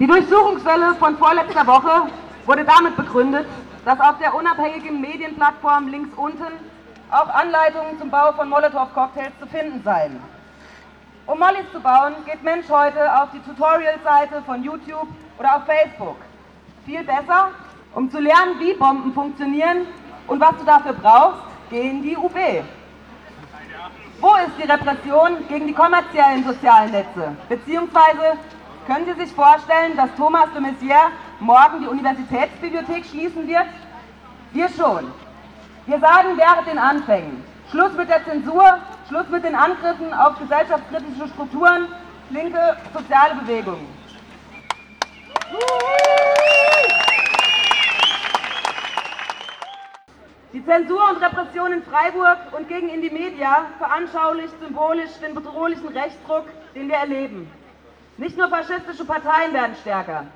Die Durchsuchungswelle von vorletzter Woche wurde damit begründet, dass auf der unabhängigen Medienplattform links unten auch Anleitungen zum Bau von Molotow-Cocktails zu finden seien. Um Mollys zu bauen, geht Mensch heute auf die Tutorial-Seite von YouTube oder auf Facebook. Viel besser, um zu lernen, wie Bomben funktionieren und was du dafür brauchst, geh in die UB. Wo ist die Repression gegen die kommerziellen sozialen Netze? Beziehungsweise können Sie sich vorstellen, dass Thomas de Maizière morgen die Universitätsbibliothek schließen wird? Wir schon. Wir sagen während den Anfängen, Schluss mit der Zensur, Schluss mit den Angriffen auf gesellschaftskritische Strukturen, linke soziale Bewegungen. Die Zensur und Repression in Freiburg und gegen Indie Media veranschaulicht symbolisch den bedrohlichen Rechtsdruck, den wir erleben. Nicht nur faschistische Parteien werden stärker.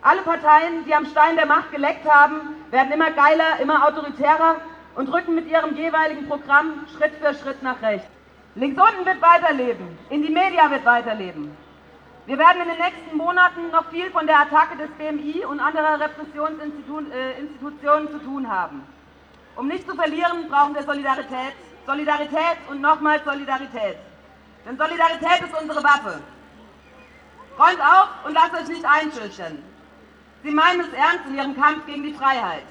Alle Parteien, die am Stein der Macht geleckt haben, werden immer geiler, immer autoritärer und rücken mit ihrem jeweiligen Programm Schritt für Schritt nach rechts. Links unten wird weiterleben, Indie Media wird weiterleben. Wir werden in den nächsten Monaten noch viel von der Attacke des BMI und anderer Repressionsinstitutionen äh, zu tun haben. Um nicht zu verlieren, brauchen wir Solidarität. Solidarität und nochmals Solidarität. Denn Solidarität ist unsere Waffe. Räumt auf und lasst euch nicht einschüchtern. Sie meinen es ernst in ihrem Kampf gegen die Freiheit.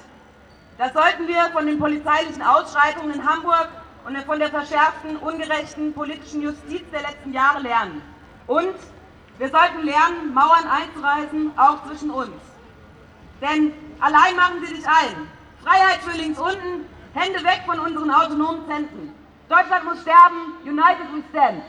Das sollten wir von den polizeilichen Ausschreitungen in Hamburg und von der verschärften, ungerechten politischen Justiz der letzten Jahre lernen. Und wir sollten lernen, Mauern einzureißen, auch zwischen uns. Denn allein machen sie sich ein. Freiheit für links unten, Hände weg von unseren autonomen Zentren. Deutschland muss sterben, United we stand.